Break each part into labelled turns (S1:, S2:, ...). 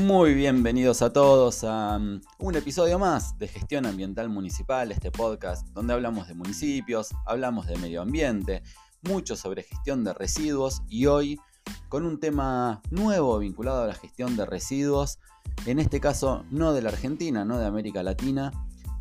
S1: Muy bienvenidos a todos a um, un episodio más de Gestión Ambiental Municipal, este podcast donde hablamos de municipios, hablamos de medio ambiente, mucho sobre gestión de residuos y hoy con un tema nuevo vinculado a la gestión de residuos, en este caso no de la Argentina, no de América Latina,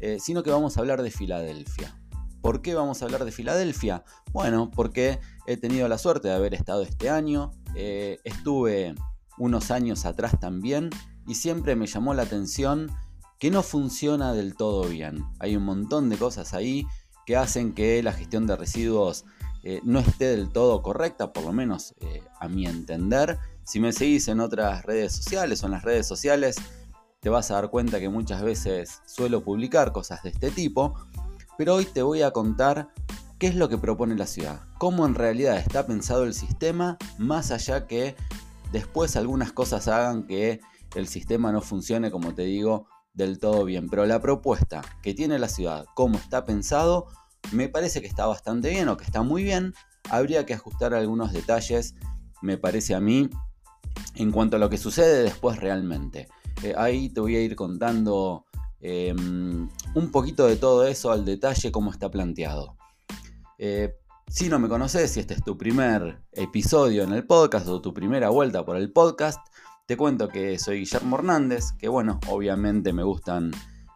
S1: eh, sino que vamos a hablar de Filadelfia. ¿Por qué vamos a hablar de Filadelfia? Bueno, porque he tenido la suerte de haber estado este año, eh, estuve unos años atrás también y siempre me llamó la atención que no funciona del todo bien. Hay un montón de cosas ahí que hacen que la gestión de residuos eh, no esté del todo correcta, por lo menos eh, a mi entender. Si me seguís en otras redes sociales o en las redes sociales, te vas a dar cuenta que muchas veces suelo publicar cosas de este tipo, pero hoy te voy a contar qué es lo que propone la ciudad, cómo en realidad está pensado el sistema, más allá que después algunas cosas hagan que el sistema no funcione, como te digo, del todo bien. Pero la propuesta que tiene la ciudad, cómo está pensado, me parece que está bastante bien o que está muy bien. Habría que ajustar algunos detalles, me parece a mí, en cuanto a lo que sucede después realmente. Eh, ahí te voy a ir contando em, un poquito de todo eso al detalle, cómo está planteado. Eh, si no me conoces, si este es tu primer episodio en el podcast o tu primera vuelta por el podcast, te cuento que soy Guillermo Hernández, que bueno, obviamente me gustan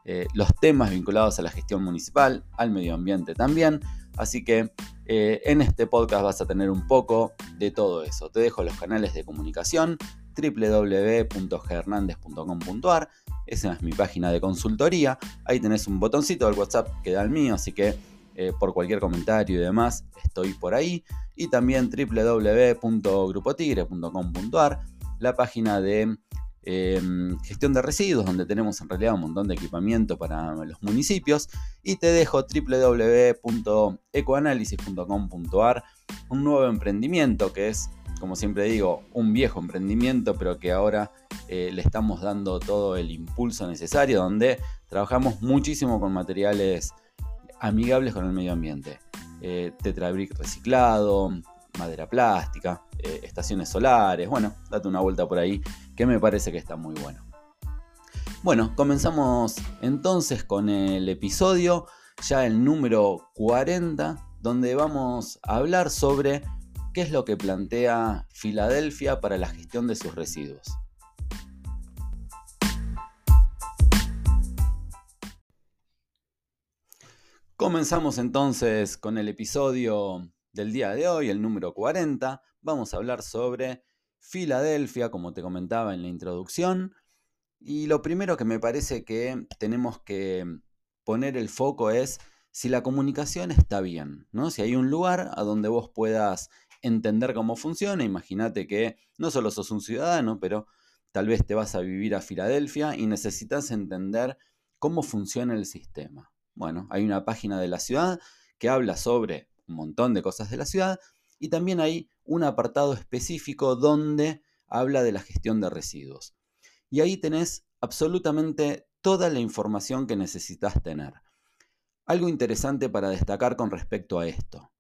S1: eh, los temas vinculados a la gestión municipal, al medio ambiente también, así que eh, en este podcast vas a tener un poco de todo eso. Te dejo los canales de comunicación www.gernandez.com.ar, esa es mi página de consultoría, ahí tenés un botoncito del WhatsApp que da el mío, así que eh, por cualquier comentario y demás, estoy por ahí. Y también www.grupotigre.com.ar, la página de em, gestión de residuos, donde tenemos en realidad un montón de equipamiento para los municipios. Y te dejo www.ecoanalysis.com.ar, un nuevo emprendimiento que es, como siempre digo, un viejo emprendimiento, pero que ahora eh, le estamos dando todo el impulso necesario, donde trabajamos muchísimo con materiales amigables con el medio ambiente. Eh, tetrabric reciclado, madera plástica, eh, estaciones solares, bueno, date una vuelta por ahí que me parece que está muy bueno. Bueno, comenzamos entonces con el episodio, ya el número 40, donde vamos a hablar sobre qué es lo que plantea Filadelfia para la gestión de sus residuos. Comenzamos entonces con el episodio del día de hoy, el número 40. Vamos a hablar sobre Filadelfia, como te comentaba en la introducción. Y lo primero que me parece que tenemos que poner el foco es si la comunicación está bien, ¿no? Si hay un lugar a donde vos puedas entender cómo funciona, imagínate que no solo sos un ciudadano, pero tal vez te vas a vivir a Filadelfia y necesitas entender cómo funciona el sistema. Bueno, hay una página de la ciudad que habla sobre un montón de cosas de la ciudad y también hay un apartado específico donde habla de la gestión de residuos. Y ahí tenés absolutamente toda la información que necesitas tener. Algo interesante para destacar con respecto a esto.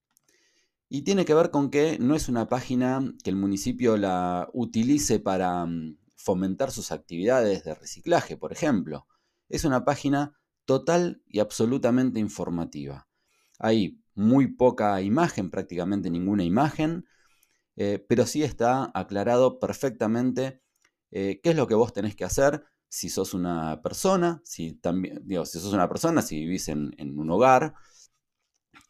S1: Y tiene que ver con que no es una página que el municipio la utilice para mm, fomentar sus actividades de reciclaje, por ejemplo. Es una página total y absolutamente informativa. Hay muy poca imagen, prácticamente ninguna imagen, eh, pero sí está aclarado perfectamente eh, qué es lo que vos tenés que hacer si sos una persona, si, también, si sos una persona, si vivís en, un hogar,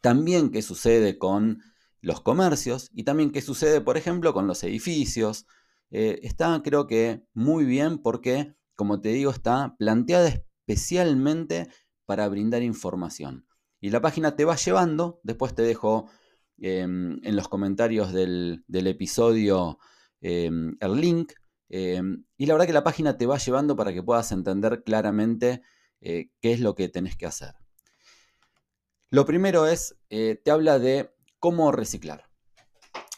S1: también qué sucede con los comercios y también qué sucede, por ejemplo, con los edificios. Eh, está, creo que, muy bien porque, como te digo, está planteada especialmente para brindar información. Y la página te va llevando, después te dejo em, en los comentarios del, episodio em, el link. Em, y la verdad que la página te va llevando para que puedas entender claramente eh, qué es lo que tenés que hacer. Lo primero es, eh, te habla de cómo reciclar.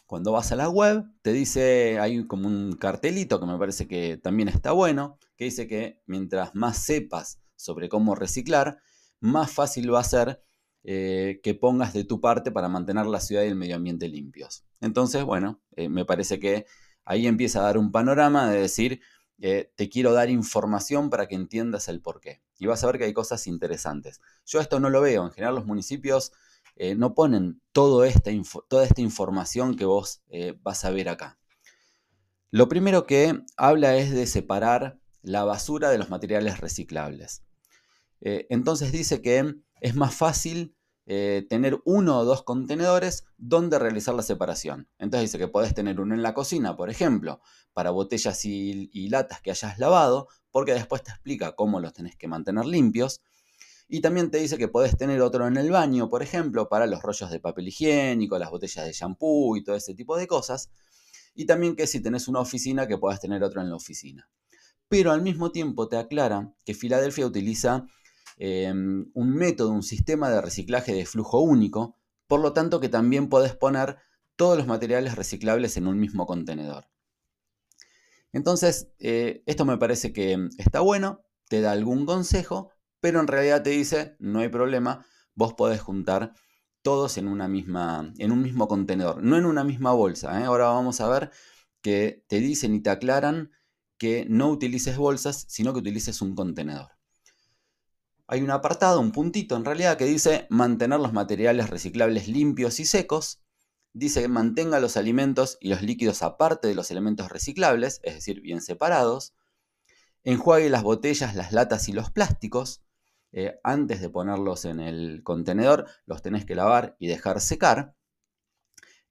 S1: Cuando vas a la web, te dice, hay como un cartelito que me parece que también está bueno, que dice que mientras más sepas sobre cómo reciclar, más fácil va a ser eh, que pongas de tu parte para mantener la ciudad y el medio ambiente limpios. Entonces, bueno, eh, me parece que ahí empieza a dar un panorama de decir eh, te quiero dar información para que entiendas el porqué. Y vas a ver que hay cosas interesantes. Yo esto no lo veo. En general los municipios no ponen toda esta información que vos vas a ver acá. Lo primero que habla es de separar la basura de los materiales reciclables. entonces dice que es más fácil eh, tener uno o dos contenedores donde realizar la separación. Entonces dice que podés tener uno en la cocina, por ejemplo, para botellas y, latas que hayas lavado, porque después te explica cómo los tenés que mantener limpios. Y también te dice que podés tener otro en el baño, por ejemplo, para los rollos de papel higiénico, las botellas de shampoo y todo ese tipo de cosas. Y también que si tenés una oficina, que puedas tener otro en la oficina. Pero al mismo tiempo te aclara que Filadelfia utiliza Em, un método, un sistema de reciclaje de flujo único, por lo tanto que también podés poner todos los materiales reciclables en un mismo contenedor. Entonces, eh, esto me parece que está bueno, te da algún consejo, pero en realidad te dice, no hay problema, vos podés juntar todos en, una misma, en un mismo contenedor, no en una misma bolsa. ¿eh? Ahora vamos a ver que te dicen y te aclaran que no utilices bolsas, sino que utilices un contenedor hay un apartado, un puntito en realidad, que dice mantener los materiales reciclables limpios y secos. Dice que mantenga los alimentos y los líquidos aparte de los elementos reciclables, es decir, bien separados. Enjuague las botellas, las latas y los plásticos. Eh, antes de ponerlos en el contenedor, los tenés que lavar y dejar secar.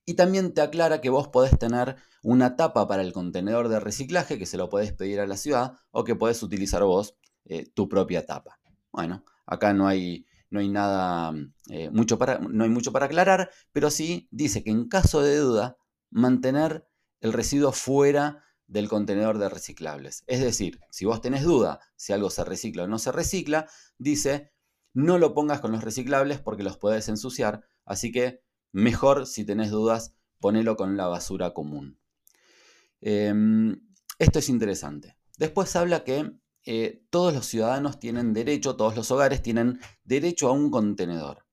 S1: Y también te aclara que vos podés tener una tapa para el contenedor de reciclaje que se lo podés pedir a la ciudad o que podés utilizar vos eh, tu propia tapa. Bueno, acá no hay, no hay nada, eh, mucho para, no hay mucho para aclarar, pero sí dice que en caso de duda, mantener el residuo fuera del contenedor de reciclables. Es decir, si vos tenés duda si algo se recicla o no se recicla, dice, no lo pongas con los reciclables porque los podés ensuciar, así que mejor si tenés dudas, ponelo con la basura común. Em, esto es interesante. Después habla que eh, todos los ciudadanos tienen derecho, todos los hogares tienen derecho a un contenedor.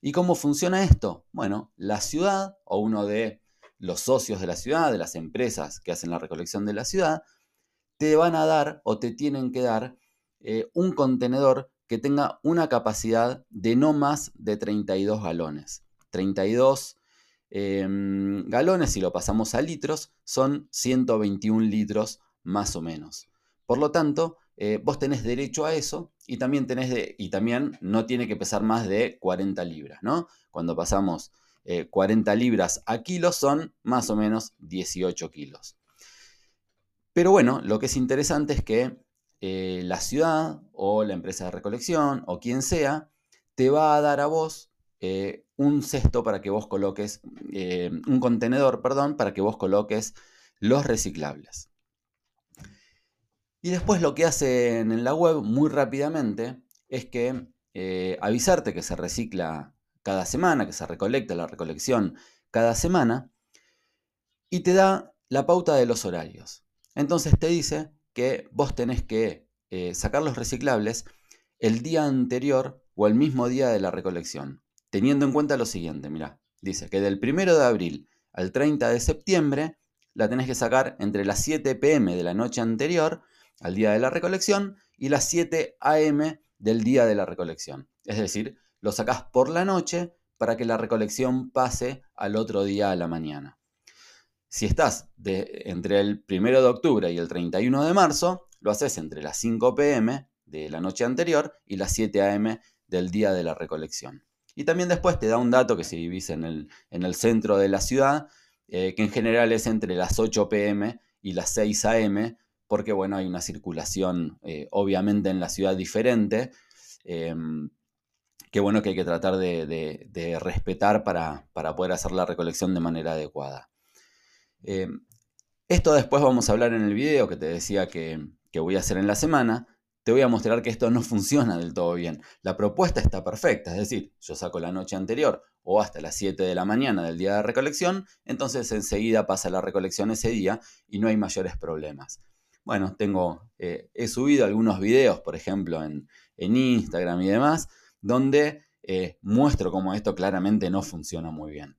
S1: ¿Y cómo funciona esto? Bueno, la ciudad o uno de los socios de la ciudad, de las empresas que hacen la recolección de la ciudad, te van a dar o te tienen que dar eh, un contenedor que tenga una capacidad de no más de 32 galones. 32 em, galones, si lo pasamos a litros, son 121 litros más o menos. Por lo tanto, eh, vos tenés derecho a eso y también, tenés y también no tiene que pesar más de 40 libras, ¿no? Cuando pasamos 40 eh, libras a kilos son más o menos 18 kilos. Pero bueno, lo que es interesante es que eh, la ciudad o la empresa de recolección o quien sea te va a dar a vos un cesto para que vos coloques, un contenedor, perdón, para que vos coloques los reciclables. Y después lo que hacen en la web muy rápidamente es que eh, avisarte que se recicla cada semana, que se recolecta la recolección cada semana, y te da la pauta de los horarios. Entonces te dice que vos tenés que eh, sacar los reciclables el día anterior o el mismo día de la recolección, teniendo en cuenta lo siguiente, mira, dice que del 1 de abril al 30 de septiembre la tenés que sacar entre las 7 pm de la noche anterior al día de la recolección y las 7 a.m. del día de la recolección. Es decir, lo sacás por la noche para que la recolección pase al otro día a la mañana. Si estás de, entre el 1 de octubre y el 31 de marzo, lo haces entre las 5 pm de la noche anterior y las 7 am del día de la recolección. Y también después te da un dato que si vivís en el, en el centro de la ciudad, eh, que en general es entre las 8 pm y las 6 am, porque bueno, hay una circulación eh, obviamente en la ciudad diferente, em, que bueno que hay que tratar de, respetar para, poder hacer la recolección de manera adecuada. Em, esto después vamos a hablar en el video que te decía que, que voy a hacer en la semana, te voy a mostrar que esto no funciona del todo bien. La propuesta está perfecta, es decir, yo saco la noche anterior o hasta las 7 de la mañana del día de recolección, entonces enseguida pasa la recolección ese día y no hay mayores problemas. Bueno, tengo, eh, he subido algunos videos, por ejemplo, en, Instagram y demás, donde eh, muestro cómo esto claramente no funciona muy bien.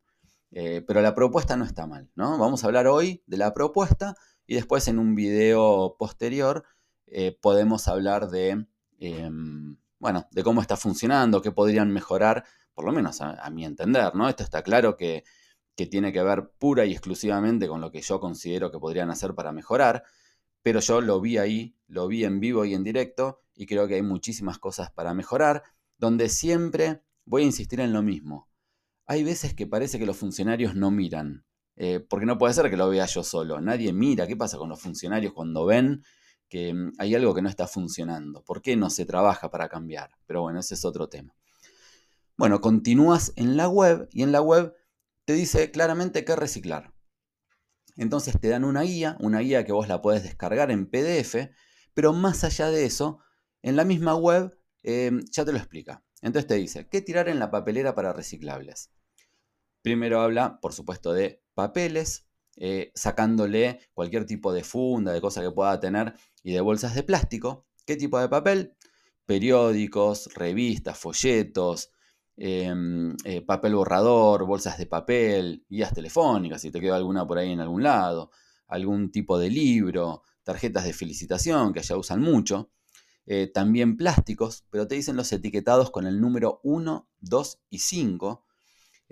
S1: Eh, pero la propuesta no está mal, ¿no? Vamos a hablar hoy de la propuesta y después en un video posterior eh, podemos hablar de, em, bueno, de cómo está funcionando, qué podrían mejorar, por lo menos a, mi entender, ¿no? Esto está claro que, que tiene que ver pura y exclusivamente con lo que yo considero que podrían hacer para mejorar, pero yo lo vi ahí, lo vi en vivo y en directo y creo que hay muchísimas cosas para mejorar, donde siempre voy a insistir en lo mismo. Hay veces que parece que los funcionarios no miran, eh, porque no puede ser que lo vea yo solo. Nadie mira. ¿Qué pasa con los funcionarios cuando ven que mm, hay algo que no está funcionando? ¿Por qué no se trabaja para cambiar? Pero bueno, ese es otro tema. Bueno, continúas en la web y en la web te dice claramente qué reciclar. Entonces te dan una guía, una guía que vos la puedes descargar en PDF, pero más allá de eso, en la misma web eh, ya te lo explica. Entonces te dice, ¿qué tirar en la papelera para reciclables? Primero habla, por supuesto, de papeles, eh, sacándole cualquier tipo de funda, de cosa que pueda tener, y de bolsas de plástico. ¿Qué tipo de papel? Periódicos, revistas, folletos, em, eh, papel borrador, bolsas de papel, guías telefónicas, si te queda alguna por ahí en algún lado, algún tipo de libro, tarjetas de felicitación que ya usan mucho. Eh, también plásticos, pero te dicen los etiquetados con el número 1, 2 y 5.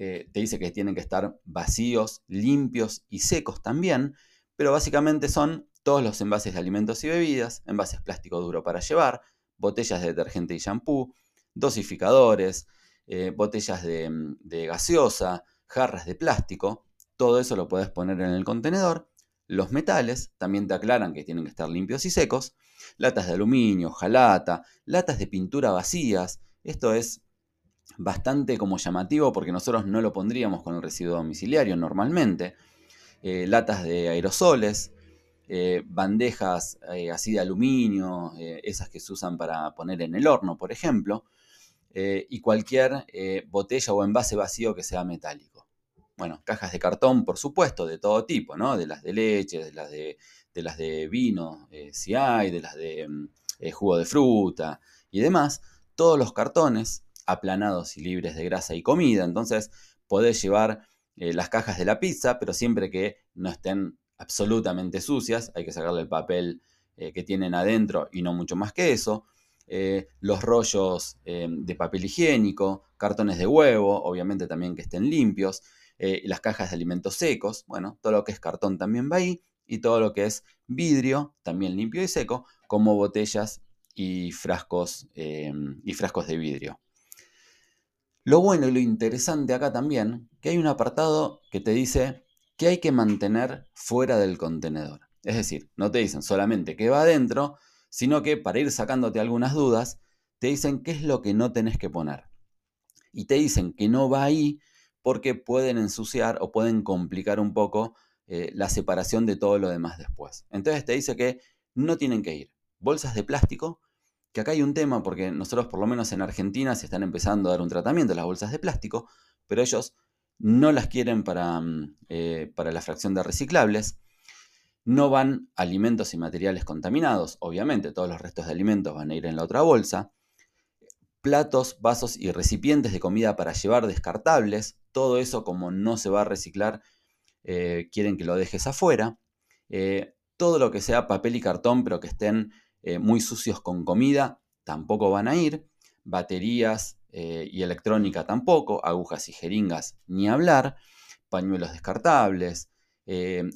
S1: Eh, te dice que tienen que estar vacíos, limpios y secos también, pero básicamente son todos los envases de alimentos y bebidas, envases plástico duro para llevar, botellas de detergente y shampoo, dosificadores, eh, botellas de, de gaseosa, jarras de plástico, todo eso lo puedes poner en el contenedor. Los metales también te aclaran que tienen que estar limpios y secos latas de aluminio, hojalata, latas de pintura vacías. Esto es bastante como llamativo porque nosotros no lo pondríamos con el residuo domiciliario normalmente. Eh, latas de aerosoles, eh, bandejas eh, así de aluminio, esas que se usan para poner en el horno, por ejemplo, y cualquier botella o envase vacío que sea metálico. Bueno, cajas de cartón, por supuesto, de todo tipo, ¿no? De las de leche, de las de de las de vino, si hay, de las de mm, jugo de fruta y demás, todos los cartones aplanados y libres de grasa y comida. Entonces podés llevar eh, las cajas de la pizza, pero siempre que no estén absolutamente sucias, hay que sacarle el papel que tienen adentro y no mucho más que eso. los rollos de papel higiénico, cartones de huevo, obviamente también que estén limpios, las cajas de alimentos secos, bueno, todo lo que es cartón también va ahí y todo lo que es vidrio, también limpio y seco, como botellas y frascos, em, y frascos de vidrio. Lo bueno y lo interesante acá también, que hay un apartado que te dice que hay que mantener fuera del contenedor. Es decir, no te dicen solamente que va adentro, sino que para ir sacándote algunas dudas, te dicen qué es lo que no tenés que poner. Y te dicen que no va ahí porque pueden ensuciar o pueden complicar un poco eh, la separación de todo lo demás después. Entonces te dice que no tienen que ir. Bolsas de plástico, que acá hay un tema porque nosotros por lo menos en Argentina se están empezando a dar un tratamiento a las bolsas de plástico, pero ellos no las quieren para, mm, eh, para la fracción de reciclables. No van alimentos y materiales contaminados, obviamente todos los restos de alimentos van a ir en la otra bolsa. Platos, vasos y recipientes de comida para llevar descartables, todo eso como no se va a reciclar, eh, quieren que lo dejes afuera. Eh, todo lo que sea papel y cartón, pero que estén eh, muy sucios con comida, tampoco van a ir. Baterías y electrónica tampoco. Agujas y jeringas, ni hablar. Pañuelos descartables.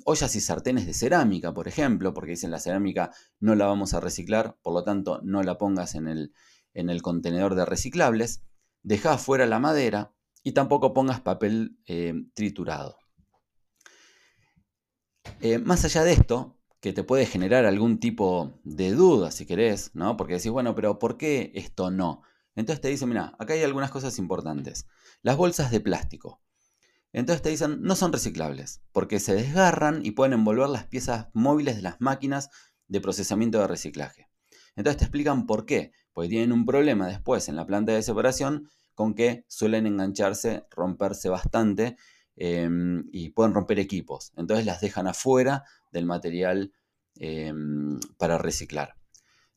S1: ollas y sartenes de cerámica, por ejemplo, porque dicen la cerámica no la vamos a reciclar, por lo tanto no la pongas en el, en el contenedor de reciclables. Deja afuera la madera y tampoco pongas papel triturado. Eh, más allá de esto, que te puede generar algún tipo de duda, si querés, ¿no? Porque decís, bueno, pero ¿por qué esto no? Entonces te dicen, mira, acá hay algunas cosas importantes. Las bolsas de plástico. Entonces te dicen, no son reciclables, porque se desgarran y pueden envolver las piezas móviles de las máquinas de procesamiento de reciclaje. Entonces te explican por qué, porque tienen un problema después en la planta de separación con que suelen engancharse, romperse bastante Em, y pueden romper equipos. Entonces las dejan afuera del material em, para reciclar.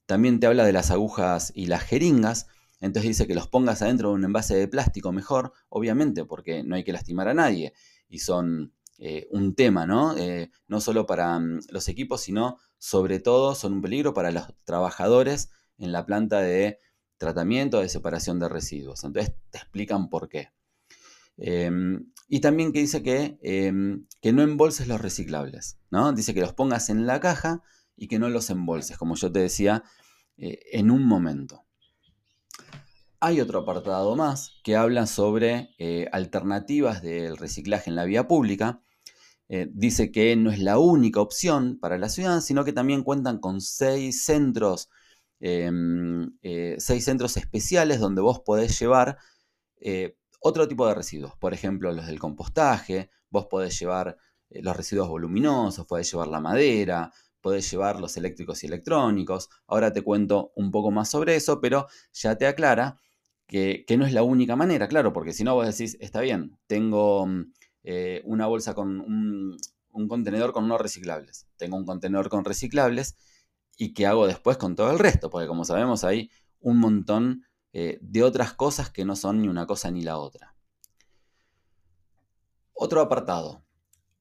S1: También te habla de las agujas y las jeringas. Entonces dice que los pongas adentro de un envase de plástico mejor, obviamente, porque no hay que lastimar a nadie. Y son un tema, ¿no? no solo para mm, los equipos, sino sobre todo son un peligro para los trabajadores en la planta de tratamiento de separación de residuos. Entonces te explican por qué. Em, y también que dice que, em, que, no embolses los reciclables, ¿no? Dice que los pongas en la caja y que no los embolses, como yo te decía, eh, en un momento. Hay otro apartado más que habla sobre eh, alternativas del reciclaje en la vía pública. Eh, dice que no es la única opción para la ciudad, sino que también cuentan con seis centros, em, seis centros especiales donde vos podés llevar otro tipo de residuos, por ejemplo los del compostaje, vos podés llevar eh, los residuos voluminosos, podés llevar la madera, podés llevar los eléctricos y electrónicos. Ahora te cuento un poco más sobre eso, pero ya te aclara que, no es la única manera, claro, porque si no vos decís, está bien, tengo mm, eh, una bolsa con un, un contenedor con no reciclables, tengo un contenedor con reciclables y qué hago después con todo el resto, porque como sabemos hay un montón eh, de otras cosas que no son ni una cosa ni la otra. Otro apartado,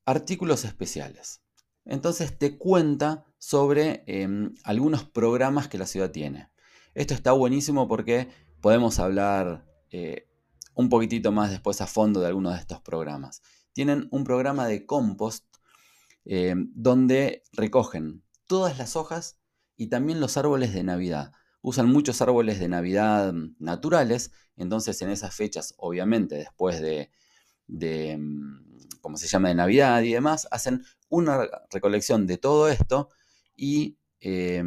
S1: artículos especiales. Entonces te cuenta sobre em, algunos programas que la ciudad tiene. Esto está buenísimo porque podemos hablar eh, un poquitito más después a fondo de algunos de estos programas. Tienen un programa de compost em, donde recogen todas las hojas y también los árboles de Navidad usan muchos árboles de Navidad naturales, entonces en esas fechas, obviamente después de, de mm, como se llama, de Navidad y demás, hacen una recolección de todo esto y, eh,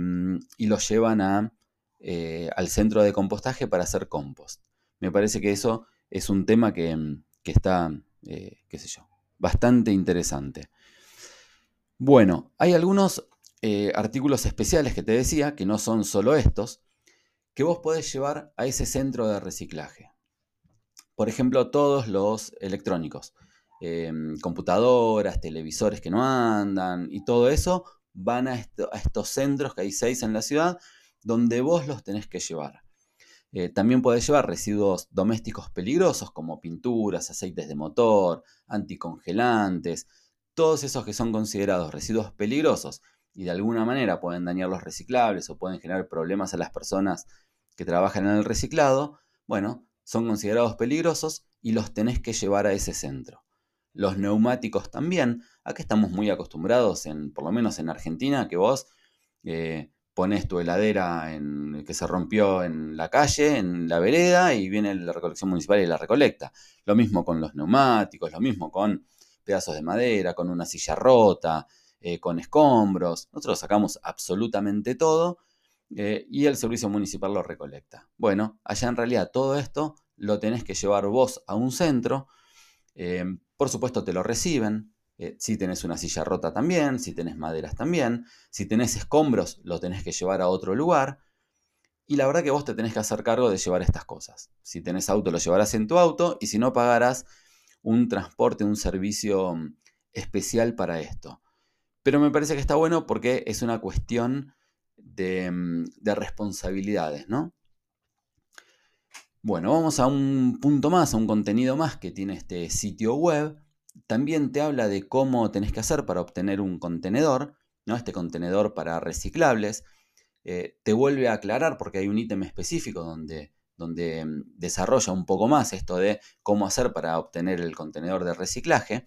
S1: y lo llevan a, eh, al centro de compostaje para hacer compost. Me parece que eso es un tema que, mm, está, eh, qué sé yo, bastante interesante. Bueno, hay algunos artículos especiales que te decía, que no son solo estos, que vos podés llevar a ese centro de reciclaje. Por ejemplo, todos los electrónicos, em, computadoras, televisores que no andan y todo eso van a, estos centros, que hay seis en la ciudad, donde vos los tenés que llevar. Eh, también podés llevar residuos domésticos peligrosos como pinturas, aceites de motor, anticongelantes, todos esos que son considerados residuos peligrosos y de alguna manera pueden dañar los reciclables o pueden generar problemas a las personas que trabajan en el reciclado, bueno, son considerados peligrosos y los tenés que llevar a ese centro. Los neumáticos también, aquí estamos muy acostumbrados, en, por lo menos en Argentina, que vos eh, pones tu heladera en, que se rompió en la calle, en la vereda, y viene la recolección municipal y la recolecta. Lo mismo con los neumáticos, lo mismo con pedazos de madera, con una silla rota, eh, con escombros. Nosotros sacamos absolutamente todo eh, y el servicio municipal lo recolecta. Bueno, allá en realidad todo esto lo tenés que llevar vos a un centro. Eh, por supuesto te lo reciben. si tenés una silla rota también, si tenés maderas también, si tenés escombros lo tenés que llevar a otro lugar. Y la verdad que vos te tenés que hacer cargo de llevar estas cosas. Si tenés auto lo llevarás en tu auto y si no pagarás un transporte, un servicio mm, especial para esto. Pero me parece que está bueno porque es una cuestión de, mm, responsabilidades, ¿no? Bueno, vamos a un punto más, a un contenido más que tiene este sitio web. También te habla de cómo tenés que hacer para obtener un contenedor, ¿no? Este contenedor para reciclables. Eh, te vuelve a aclarar porque hay un ítem específico donde, donde mm, desarrolla un poco más esto de cómo hacer para obtener el contenedor de reciclaje.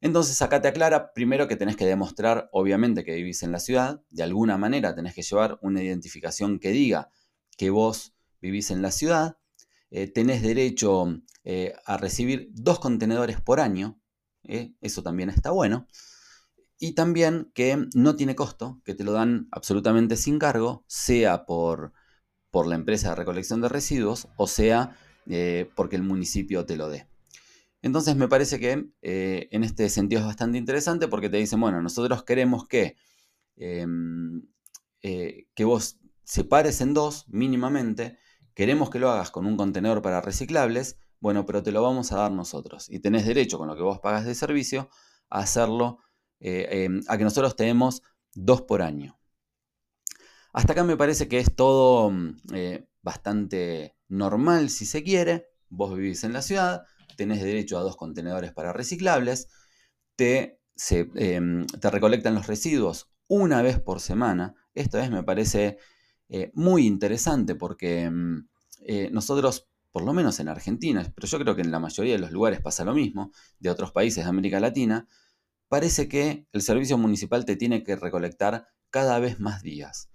S1: Entonces acá te aclara primero que tenés que demostrar, obviamente, que vivís en la ciudad. De alguna manera tenés que llevar una identificación que diga que vos vivís en la ciudad. Eh, tenés derecho eh, a recibir dos contenedores por año. ¿eh? eso también está bueno. Y también que no tiene costo, que te lo dan absolutamente sin cargo, sea por, por la empresa de recolección de residuos o sea porque el municipio te lo dé. Entonces me parece que eh, en este sentido es bastante interesante porque te dicen, bueno, nosotros queremos que, em, eh, que vos separes en dos mínimamente, queremos que lo hagas con un contenedor para reciclables, bueno, pero te lo vamos a dar nosotros. Y tenés derecho con lo que vos pagas de servicio a hacerlo, eh, em, a que nosotros tenemos dos por año. Hasta acá me parece que es todo mm, bastante normal si se quiere. Vos vivís en la ciudad, tenés derecho a dos contenedores para reciclables, te, em, te recolectan los residuos una vez por semana. Esto es, me parece eh, muy interesante porque em, eh, nosotros, por lo menos en Argentina, pero yo creo que en la mayoría de los lugares pasa lo mismo, de otros países de América Latina, parece que el servicio municipal te tiene que recolectar cada vez más días.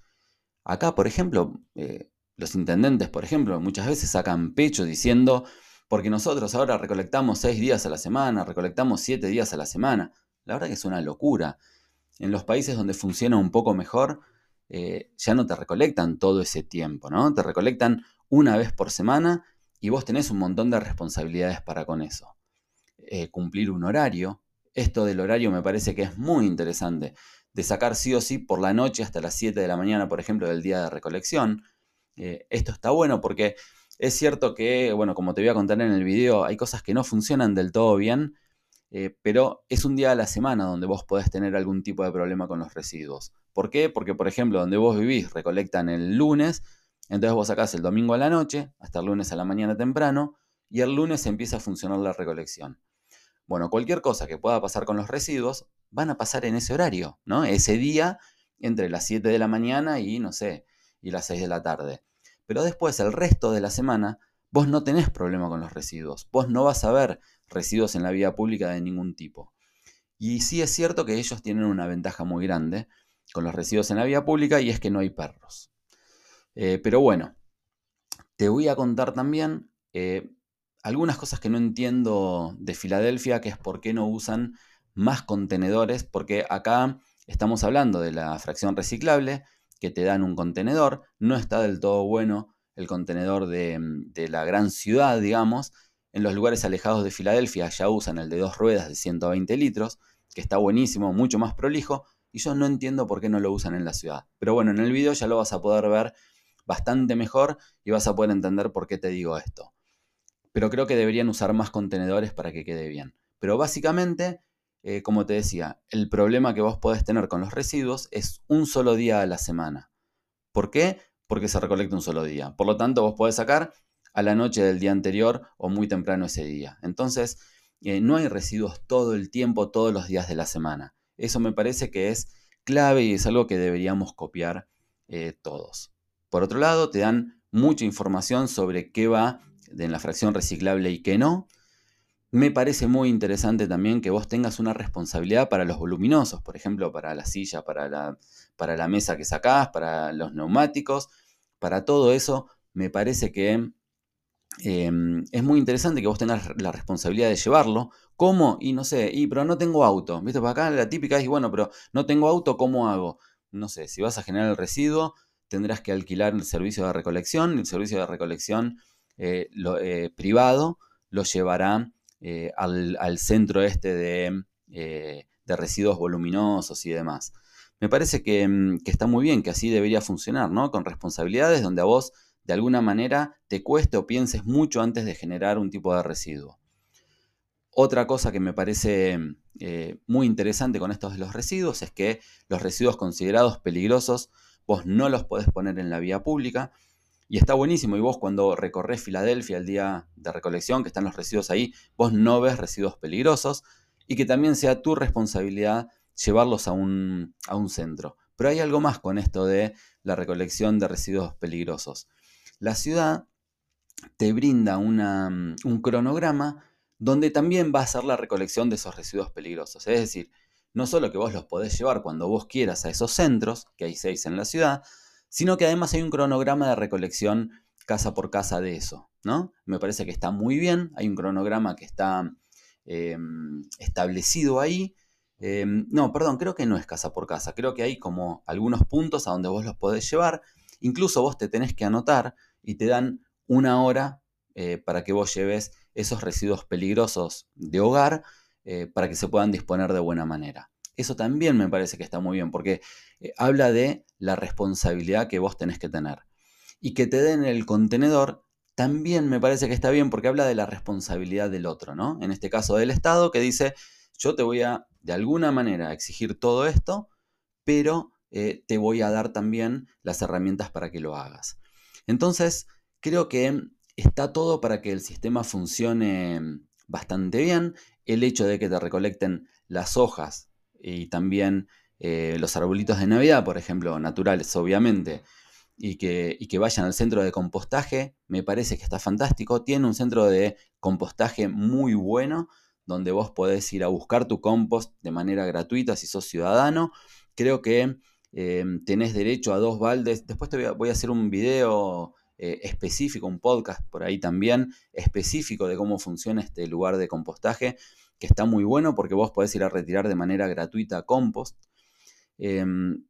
S1: Acá, por ejemplo, eh, los intendentes, por ejemplo, muchas veces sacan pecho diciendo, porque nosotros ahora recolectamos seis días a la semana, recolectamos siete días a la semana. La verdad que es una locura. En los países donde funciona un poco mejor, eh, ya no te recolectan todo ese tiempo, ¿no? Te recolectan una vez por semana y vos tenés un montón de responsabilidades para con eso. Eh, cumplir un horario. Esto del horario me parece que es muy interesante. De sacar sí o sí por la noche hasta las 7 de la mañana, por ejemplo, del día de recolección. Eh, esto está bueno porque es cierto que, bueno, como te voy a contar en el video, hay cosas que no funcionan del todo bien, eh, pero es un día a la semana donde vos podés tener algún tipo de problema con los residuos. ¿Por qué? Porque, por ejemplo, donde vos vivís recolectan el lunes, entonces vos sacás el domingo a la noche, hasta el lunes a la mañana temprano, y el lunes empieza a funcionar la recolección. Bueno, cualquier cosa que pueda pasar con los residuos van a pasar en ese horario, ¿no? Ese día entre las 7 de la mañana y, no sé, y las 6 de la tarde. Pero después, el resto de la semana, vos no tenés problema con los residuos. Vos no vas a ver residuos en la vía pública de ningún tipo. Y sí es cierto que ellos tienen una ventaja muy grande con los residuos en la vía pública y es que no hay perros. Eh, pero bueno, te voy a contar también eh, algunas cosas que no entiendo de Filadelfia, que es por qué no usan más contenedores, porque acá estamos hablando de la fracción reciclable, que te dan un contenedor, no está del todo bueno el contenedor de, de la gran ciudad, digamos, en los lugares alejados de Filadelfia ya usan el de dos ruedas de 120 litros, que está buenísimo, mucho más prolijo, y yo no entiendo por qué no lo usan en la ciudad. Pero bueno, en el video ya lo vas a poder ver bastante mejor y vas a poder entender por qué te digo esto. Pero creo que deberían usar más contenedores para que quede bien. Pero básicamente eh, como te decía, el problema que vos podés tener con los residuos es un solo día a la semana. ¿Por qué? Porque se recolecta un solo día. Por lo tanto, vos podés sacar a la noche del día anterior o muy temprano ese día. Entonces, eh, no hay residuos todo el tiempo, todos los días de la semana. Eso me parece que es clave y es algo que deberíamos copiar eh, todos. Por otro lado, te dan mucha información sobre qué va en la fracción reciclable y qué no. Me parece muy interesante también que vos tengas una responsabilidad para los voluminosos, por ejemplo, para la silla, para la, para la mesa que sacás, para los neumáticos, para todo eso. Me parece que em, es muy interesante que vos tengas la responsabilidad de llevarlo. ¿Cómo? Y no sé, y pero no tengo auto. ¿Viste? Para acá la típica es, bueno, pero no tengo auto, ¿cómo hago? No sé, si vas a generar el residuo, tendrás que alquilar el servicio de recolección. El servicio de recolección eh, eh, privado lo llevará eh, al, centro este eh, de, residuos voluminosos y demás. Me parece mm, que, está muy bien, que así debería funcionar, ¿no? Con responsabilidades donde a vos de alguna manera te cueste o pienses mucho antes de generar un tipo de residuo. Otra cosa que me parece eh, muy interesante con estos de los residuos es que los residuos considerados peligrosos vos no los podés poner en la vía pública, y está buenísimo. Y vos cuando recorres Filadelfia el día de recolección, que están los residuos ahí, vos no ves residuos peligrosos. Y que también sea tu responsabilidad llevarlos a un, a un centro. Pero hay algo más con esto de la recolección de residuos peligrosos. La ciudad te brinda un cronograma donde también va a ser la recolección de esos residuos peligrosos. Es decir, no solo que vos los podés llevar cuando vos quieras a esos centros, que hay seis en la ciudad, sino que además hay un cronograma de recolección casa por casa de eso, ¿no? Me parece que está muy bien, hay un cronograma que está em, establecido ahí. Em, no, perdón, creo que no es casa por casa, creo que hay como algunos puntos a donde vos los podés llevar, incluso vos te tenés que anotar y te dan una hora eh, para que vos lleves esos residuos peligrosos de hogar eh, para que se puedan disponer de buena manera. Eso también me parece que está muy bien, porque eh, habla de la responsabilidad que vos tenés que tener. Y que te den el contenedor también me parece que está bien, porque habla de la responsabilidad del otro, ¿no? En este caso del Estado, que dice, yo te voy a, de alguna manera, exigir todo esto, pero eh, te voy a dar también las herramientas para que lo hagas. Entonces, creo que está todo para que el sistema funcione, bastante bien. El hecho de que te recolecten las hojas y también eh, los arbolitos de Navidad, por ejemplo, naturales, obviamente, y que, y que, vayan al centro de compostaje, me parece que está fantástico. Tiene un centro de compostaje muy bueno, donde vos podés ir a buscar tu compost de manera gratuita si sos ciudadano. Creo que eh, tenés derecho a dos baldes. Después te voy a, hacer un video eh, específico, un podcast por ahí también, específico de cómo funciona este lugar de compostaje, que está muy bueno porque vos podés ir a retirar de manera gratuita compost. Em,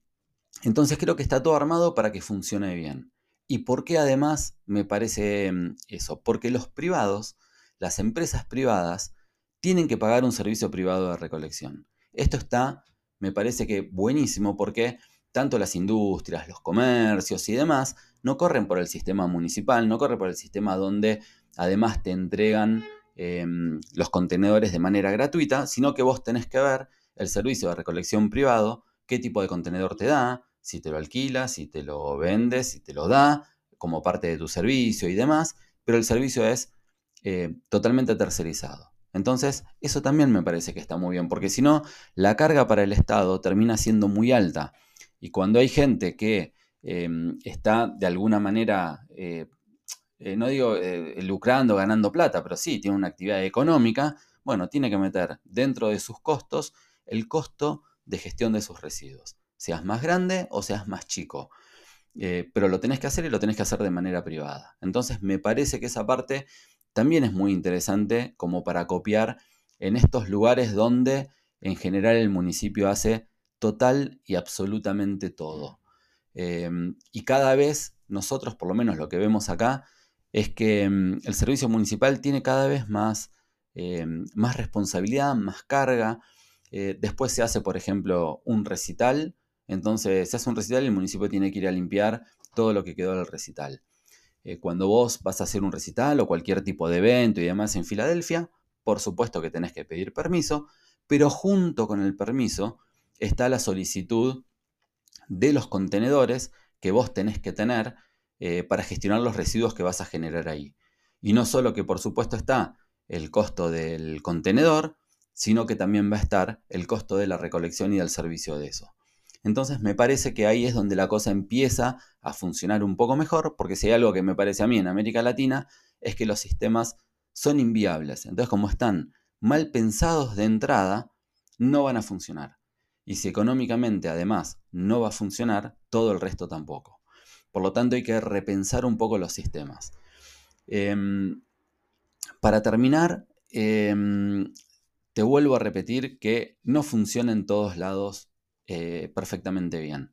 S1: entonces creo que está todo armado para que funcione bien. ¿Y por qué además me parece em, eso? Porque los privados, las empresas privadas, tienen que pagar un servicio privado de recolección. Esto está, me parece que buenísimo porque tanto las industrias, los comercios y demás no corren por el sistema municipal, no corren por el sistema donde además te entregan em, los contenedores de manera gratuita, sino que vos tenés que ver el servicio de recolección privado, qué tipo de contenedor te da, si te lo alquila, si te lo vendes, si te lo da como parte de tu servicio y demás, pero el servicio es eh, totalmente tercerizado. Entonces, eso también me parece que está muy bien, porque si no, la carga para el Estado termina siendo muy alta. Y cuando hay gente que em, está de alguna manera, eh, eh, no digo lucrando, ganando plata, pero sí, tiene una actividad económica, bueno, tiene que meter dentro de sus costos el costo de gestión de sus residuos seas más grande o seas más chico. Eh, pero lo tenés que hacer y lo tenés que hacer de manera privada. Entonces me parece que esa parte también es muy interesante como para copiar en estos lugares donde en general el municipio hace total y absolutamente todo. Em, y cada vez nosotros, por lo menos lo que vemos acá, es que em, el servicio municipal tiene cada vez más, em, más responsabilidad, más carga. Eh, después se hace, por ejemplo, un recital entonces, se hace un recital y el municipio tiene que ir a limpiar todo lo que quedó del recital. Eh, cuando vos vas a hacer un recital o cualquier tipo de evento y demás en Filadelfia, por supuesto que tenés que pedir permiso, pero junto con el permiso está la solicitud de los contenedores que vos tenés que tener eh, para gestionar los residuos que vas a generar ahí. Y no solo que por supuesto está el costo del contenedor, sino que también va a estar el costo de la recolección y del servicio de eso. Entonces me parece que ahí es donde la cosa empieza a funcionar un poco mejor, porque si hay algo que me parece a mí en América Latina, es que los sistemas son inviables. Entonces como están mal pensados de entrada, no van a funcionar. Y si económicamente además no va a funcionar, todo el resto tampoco. Por lo tanto hay que repensar un poco los sistemas. Em, para terminar, em, te vuelvo a repetir que no funciona en todos lados eh, perfectamente bien.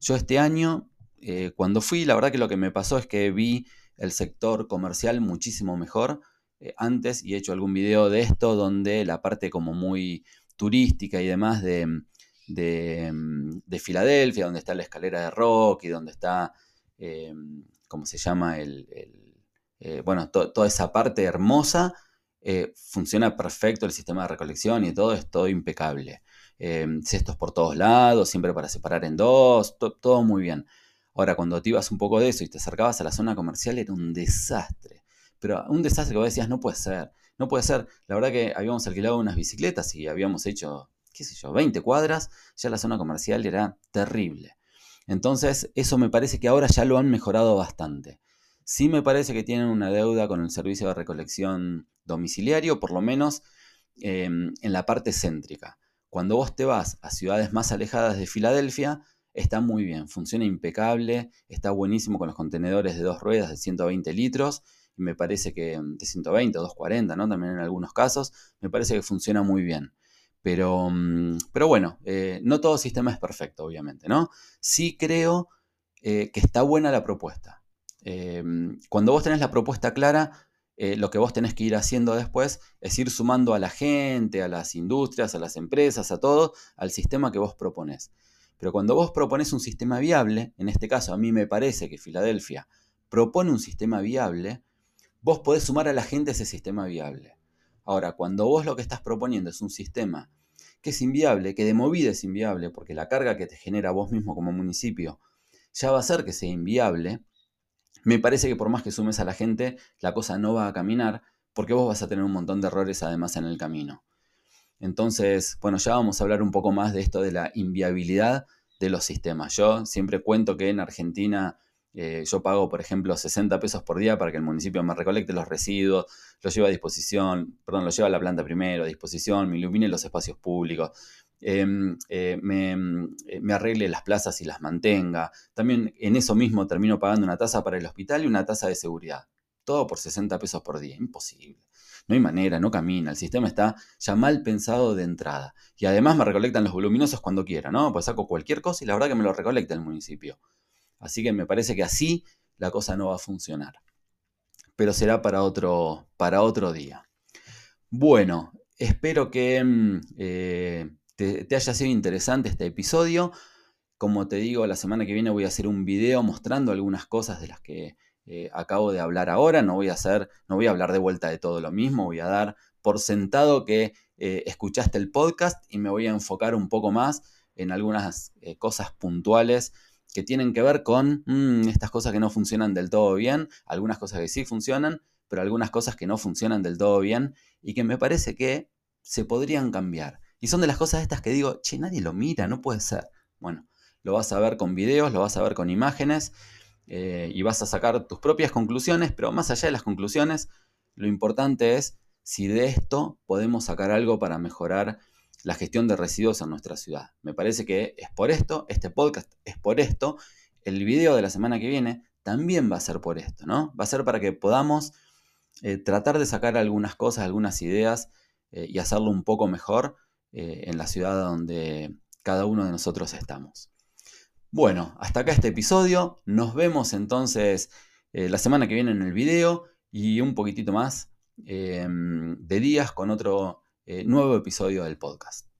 S1: Yo este año, eh, cuando fui, la verdad que lo que me pasó es que vi el sector comercial muchísimo mejor eh, antes y he hecho algún video de esto donde la parte como muy turística y demás de, de, Filadelfia, donde está la escalera de rock y donde está, ¿cómo se llama? El, bueno, toda esa parte hermosa. funciona perfecto el sistema de recolección y todo es todo impecable. Em, cestos por todos lados, siempre para separar en dos, todo muy bien. Ahora, cuando te ibas un poco de eso y te acercabas a la zona comercial, era un desastre. Pero un desastre que vos decías, no puede ser, no puede ser. La verdad que habíamos alquilado unas bicicletas y habíamos hecho, qué sé yo, 20 cuadras, ya la zona comercial era terrible. Entonces, eso me parece que ahora ya lo han mejorado bastante. Sí me parece que tienen una deuda con el servicio de recolección domiciliario, por lo menos em, en la parte céntrica. Cuando vos te vas a ciudades más alejadas de Filadelfia, está muy bien, funciona impecable, está buenísimo con los contenedores de dos ruedas de 120 litros, y me parece que de 120 o 240, ¿no? También en algunos casos, me parece que funciona muy bien. Pero, mm, pero bueno, eh, no todo sistema es perfecto, obviamente, ¿no? Sí creo eh, que está buena la propuesta. Eh, cuando vos tenés la propuesta clara, lo que vos tenés que ir haciendo después es ir sumando a la gente, a las industrias, a las empresas, a todo, al sistema que vos proponés. Pero cuando vos propones un sistema viable, en este caso a mí me parece que Filadelfia propone un sistema viable, vos podés sumar a la gente ese sistema viable. Ahora, cuando vos lo que estás proponiendo es un sistema que es inviable, que de movida es inviable, porque la carga que te genera vos mismo como municipio ya va a ser que sea inviable, me parece que por más que sumes a la gente, la cosa no va a caminar porque vos vas a tener un montón de errores además en el camino. Entonces, bueno, ya vamos a hablar un poco más de esto de la inviabilidad de los sistemas. Yo siempre cuento que en Argentina eh, yo pago, por ejemplo, 60 pesos por día para que el municipio me recolecte los residuos, los lleve a disposición, perdón, los lleve a la planta primero, a disposición, me ilumine los espacios públicos, em, eh, me, eh, me, arregle las plazas y las mantenga. También en eso mismo termino pagando una tasa para el hospital y una tasa de seguridad. Todo por 60 pesos por día. Imposible. No hay manera, no camina. El sistema está ya mal pensado de entrada. Y además me recolectan los voluminosos cuando quiera, ¿no? Pues saco cualquier cosa y la verdad que me lo recolecta el municipio. Así que me parece que así la cosa no va a funcionar. Pero será para otro, para otro día. Bueno, espero que mm, eh, te, haya sido interesante este episodio. Como te digo, la semana que viene voy a hacer un video mostrando algunas cosas de las que eh, acabo de hablar ahora. No voy a hacer, no voy a hablar de vuelta de todo lo mismo. Voy a dar por sentado que eh, escuchaste el podcast y me voy a enfocar un poco más en algunas cosas puntuales que tienen que ver con mm, estas cosas que no funcionan del todo bien, algunas cosas que sí funcionan, pero algunas cosas que no funcionan del todo bien y que me parece que se podrían cambiar. Y son de las cosas estas que digo, che, nadie lo mira, no puede ser. Bueno, lo vas a ver con videos, lo vas a ver con imágenes eh, y vas a sacar tus propias conclusiones, pero más allá de las conclusiones, lo importante es si de esto podemos sacar algo para mejorar la gestión de residuos en nuestra ciudad. Me parece que es por esto, este podcast es por esto, el video de la semana que viene también va a ser por esto, ¿no? Va a ser para que podamos eh, tratar de sacar algunas cosas, algunas ideas eh, y hacerlo un poco mejor eh, en la ciudad donde cada uno de nosotros estamos. Bueno, hasta acá este episodio. Nos vemos entonces la semana que viene en el video y un poquitito más de días con otro eh, nuevo episodio del podcast.